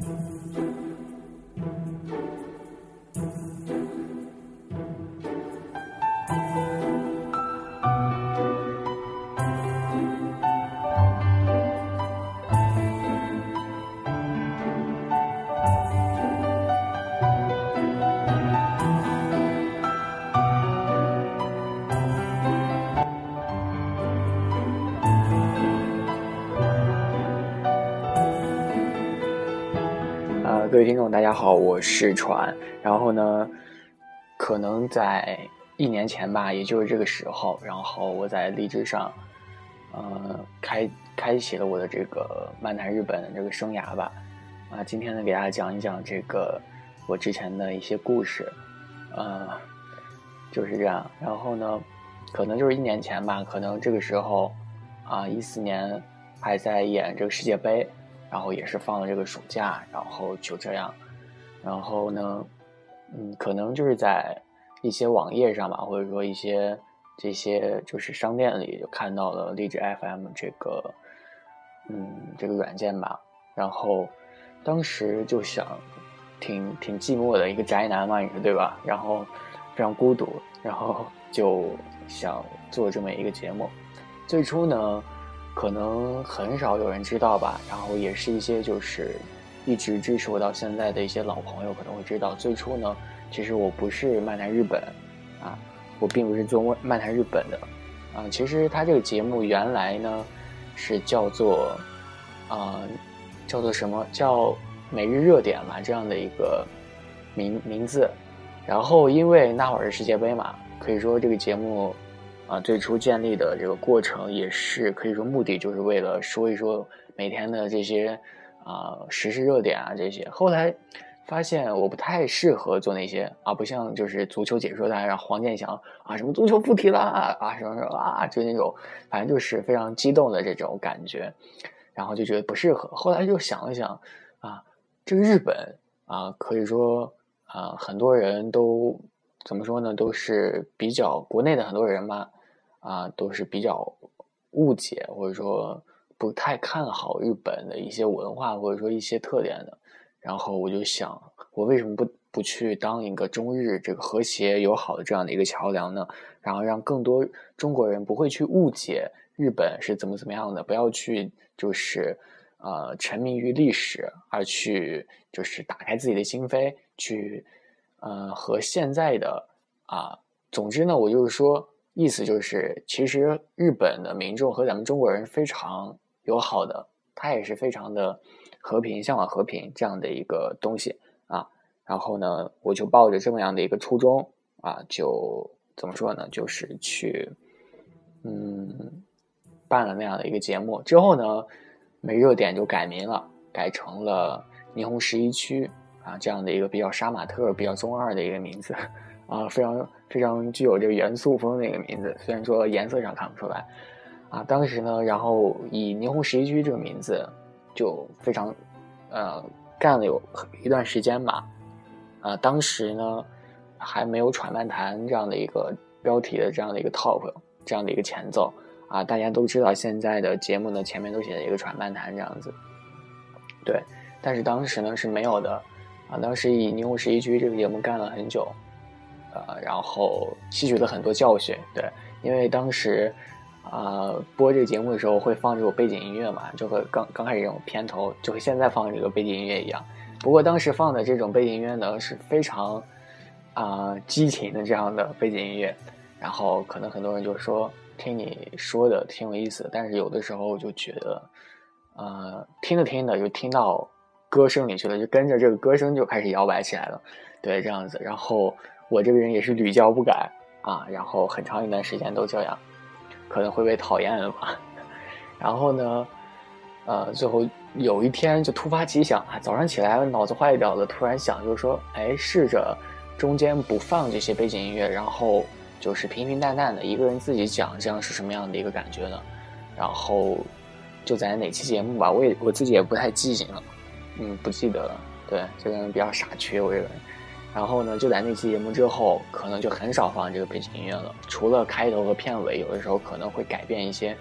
Música 各位听众，大家好，我是船。然后呢，可能在一年前吧，也就是这个时候，然后我在荔枝上，呃，开开启了我的这个漫谈日本的这个生涯吧。啊，今天呢，给大家讲一讲这个我之前的一些故事，呃，就是这样。然后呢，可能就是一年前吧，可能这个时候，啊，一四年还在演这个世界杯。然后也是放了这个暑假，然后就这样，然后呢，嗯，可能就是在一些网页上吧，或者说一些这些就是商店里就看到了荔枝 FM 这个，嗯，这个软件吧。然后当时就想，挺挺寂寞的一个宅男嘛，你说对吧？然后非常孤独，然后就想做这么一个节目。最初呢。可能很少有人知道吧，然后也是一些就是一直支持我到现在的一些老朋友可能会知道。最初呢，其实我不是漫谈日本，啊，我并不是做漫谈日本的，啊，其实他这个节目原来呢是叫做，啊，叫做什么叫每日热点嘛这样的一个名名字，然后因为那会儿是世界杯嘛，可以说这个节目。啊，最初建立的这个过程也是可以说目的就是为了说一说每天的这些啊时事热点啊这些。后来发现我不太适合做那些啊，不像就是足球解说的，让黄健翔啊什么足球附体啦啊什么什么啊，就那种反正就是非常激动的这种感觉，然后就觉得不适合。后来就想了想啊，这个日本啊，可以说啊很多人都怎么说呢，都是比较国内的很多人嘛。啊，都是比较误解或者说不太看好日本的一些文化或者说一些特点的，然后我就想，我为什么不不去当一个中日这个和谐友好的这样的一个桥梁呢？然后让更多中国人不会去误解日本是怎么怎么样的，不要去就是呃沉迷于历史，而去就是打开自己的心扉，去呃和现在的啊，总之呢，我就是说。意思就是，其实日本的民众和咱们中国人非常友好的，他也是非常的和平，向往和平这样的一个东西啊。然后呢，我就抱着这么样的一个初衷啊，就怎么说呢，就是去嗯办了那样的一个节目。之后呢，没热点就改名了，改成了霓虹十一区啊这样的一个比较杀马特、比较中二的一个名字。啊，非常非常具有这个元素风的一个名字，虽然说颜色上看不出来，啊，当时呢，然后以霓虹十一区这个名字就非常，呃，干了有一段时间吧，啊，当时呢还没有“喘漫谈”这样的一个标题的这样的一个 top 这样的一个前奏啊，大家都知道现在的节目呢前面都写了一个“喘漫谈”这样子，对，但是当时呢是没有的，啊，当时以霓虹十一区这个节目干了很久。呃，然后吸取了很多教训，对，因为当时，啊，播这个节目的时候会放这种背景音乐嘛，就和刚刚开始这种片头，就和现在放这个背景音乐一样。不过当时放的这种背景音乐呢，是非常啊激情的这样的背景音乐，然后可能很多人就说听你说的挺有意思，但是有的时候就觉得，呃，听着听着就听到歌声里去了，就跟着这个歌声就开始摇摆起来了，对，这样子，然后。我这个人也是屡教不改啊，然后很长一段时间都这样，可能会被讨厌了吧。然后呢，呃，最后有一天就突发奇想啊，早上起来脑子坏掉了，突然想就是说，哎，试着中间不放这些背景音乐，然后就是平平淡淡的一个人自己讲，这样是什么样的一个感觉呢？然后就在哪期节目吧，我也我自己也不太记性了，嗯，不记得了。对，这个人比较傻缺，我这个人。然后呢，就在那期节目之后，可能就很少放这个背景音乐了。除了开头和片尾，有的时候可能会改变一些，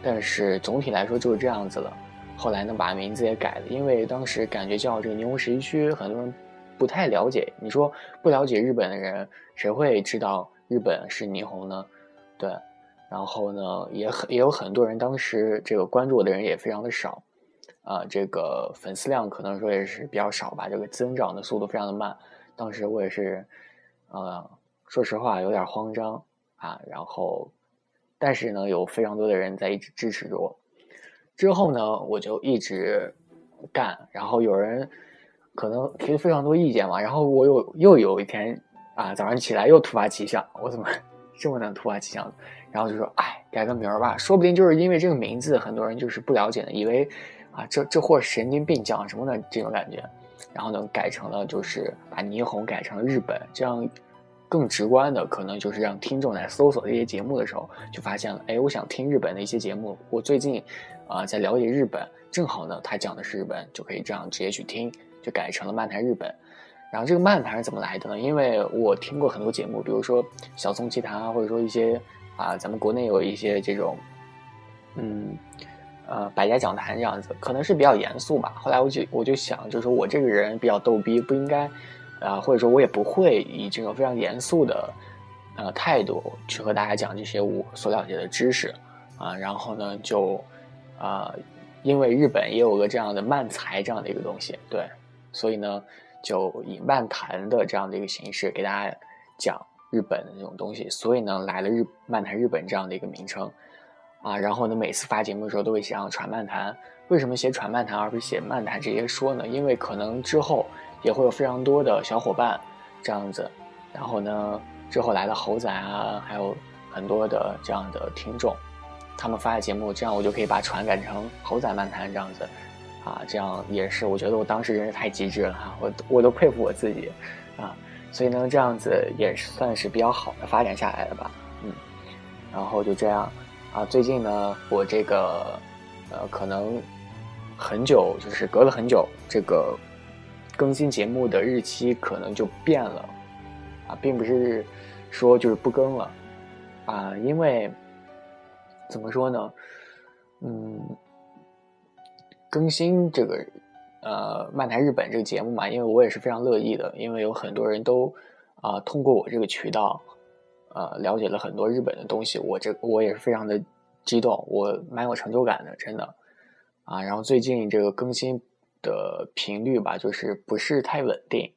但是总体来说就是这样子了。后来呢把名字也改了，因为当时感觉叫这个霓虹十一区，很多人不太了解。你说不了解日本的人，谁会知道日本是霓虹呢？对，然后呢也很也有很多人当时这个关注我的人也非常的少，啊，这个粉丝量可能说也是比较少吧，这个增长的速度非常的慢。当时我也是，呃，说实话有点慌张啊，然后。但是呢，有非常多的人在一直支持着我。之后呢，我就一直干。然后有人可能提了非常多意见嘛。然后我又又有一天啊，早上起来又突发奇想，我怎么这么能突发奇想？然后就说，哎，改个名儿吧，说不定就是因为这个名字，很多人就是不了解的，以为啊，这这货神经病讲什么呢？这种感觉。然后呢，改成了就是把霓虹改成了日本，这样。更直观的可能就是让听众在搜索这些节目的时候，就发现了，哎，我想听日本的一些节目。我最近，啊，在了解日本，正好呢，他讲的是日本，就可以这样直接去听，就改成了漫谈日本。然后这个漫谈是怎么来的呢？因为我听过很多节目，比如说小松奇谈啊，或者说一些啊，咱们国内有一些这种，嗯，呃，百家讲坛这样子，可能是比较严肃吧。后来我就我就想，就是我这个人比较逗逼，不应该。啊，或者说我也不会以这种非常严肃的呃态度去和大家讲这些我所了解的知识啊。然后呢，就啊，因为日本也有个这样的漫才这样的一个东西，对，所以呢，就以漫谈的这样的一个形式给大家讲日本的这种东西。所以呢，来了日漫谈日本这样的一个名称啊。然后呢，每次发节目的时候都会写上传漫谈。为什么写传漫谈而不是写漫谈直接说呢？因为可能之后。也会有非常多的小伙伴这样子，然后呢，之后来的猴仔啊，还有很多的这样的听众，他们发的节目，这样我就可以把船改成猴仔漫谈这样子，啊，这样也是我觉得我当时真是太机智了哈，我我都佩服我自己，啊，所以呢，这样子也算是比较好的发展下来了吧，嗯，然后就这样，啊，最近呢，我这个呃，可能很久就是隔了很久这个。更新节目的日期可能就变了，啊，并不是说就是不更了，啊，因为怎么说呢，嗯，更新这个呃漫谈日本这个节目嘛，因为我也是非常乐意的，因为有很多人都啊通过我这个渠道呃了解了很多日本的东西，我这我也是非常的激动，我蛮有成就感的，真的啊，然后最近这个更新。的频率吧，就是不是太稳定，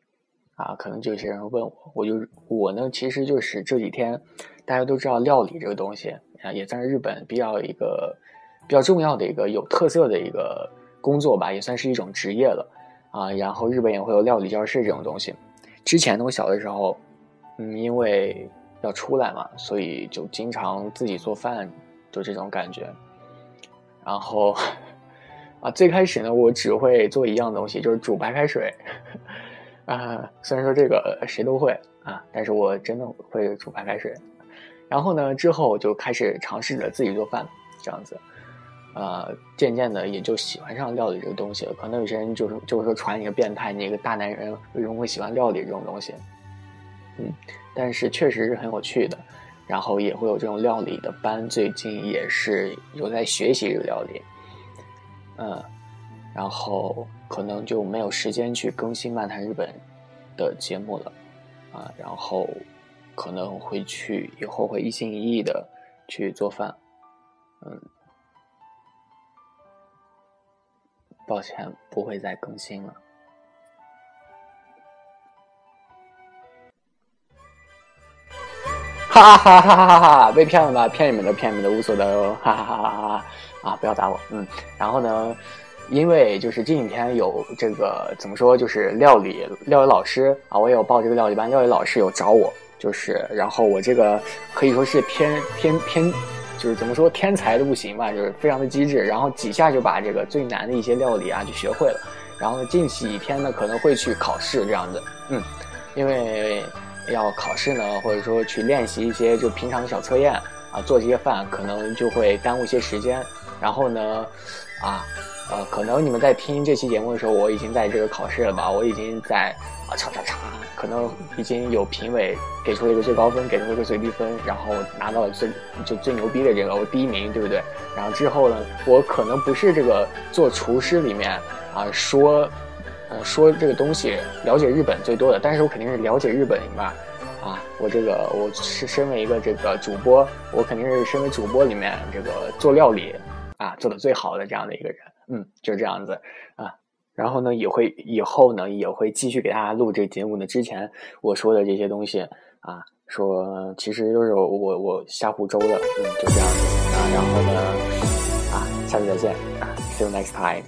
啊，可能就有些人问我，我就我呢，其实就是这几天，大家都知道料理这个东西啊，也算是日本比较一个比较重要的一个有特色的一个工作吧，也算是一种职业了啊。然后日本也会有料理教室这种东西。之前呢，我小的时候，嗯，因为要出来嘛，所以就经常自己做饭，就这种感觉，然后。啊，最开始呢，我只会做一样东西，就是煮白开水。啊，虽然说这个谁都会啊，但是我真的会煮白开水。然后呢，之后就开始尝试着自己做饭，这样子。呃，渐渐的也就喜欢上料理这个东西了。可能有些人就是就是说传你个变态，你一个大男人为什么会喜欢料理这种东西？嗯，但是确实是很有趣的。然后也会有这种料理的班，最近也是有在学习这个料理。嗯，然后可能就没有时间去更新《漫谈日本》的节目了，啊，然后可能会去以后会一心一意的去做饭，嗯，抱歉，不会再更新了，哈哈哈哈哈哈！被骗了吧？骗你们的，骗你们的，无所谓，哈哈哈哈哈哈！啊，不要打我，嗯，然后呢，因为就是这几天有这个怎么说，就是料理料理老师啊，我也有报这个料理班，料理老师有找我，就是然后我这个可以说是偏偏偏，就是怎么说天才的不行吧，就是非常的机智，然后几下就把这个最难的一些料理啊就学会了，然后近几天呢可能会去考试这样子，嗯，因为要考试呢，或者说去练习一些就平常的小测验啊，做这些饭可能就会耽误一些时间。然后呢，啊，呃，可能你们在听这期节目的时候，我已经在这个考试了吧？我已经在啊，叉叉叉，可能已经有评委给出了一个最高分，给出了一个最低分，然后拿到了最就最牛逼的这个我第一名，对不对？然后之后呢，我可能不是这个做厨师里面啊说，呃说这个东西了解日本最多的，但是我肯定是了解日本吧。啊，我这个我是身为一个这个主播，我肯定是身为主播里面这个做料理啊做的最好的这样的一个人，嗯，就是这样子啊。然后呢，也会以后呢也会继续给大家录这节目呢。之前我说的这些东西啊，说其实都是我我瞎胡诌的，嗯，就这样子啊。然后呢，啊，下次再见啊，see you next time。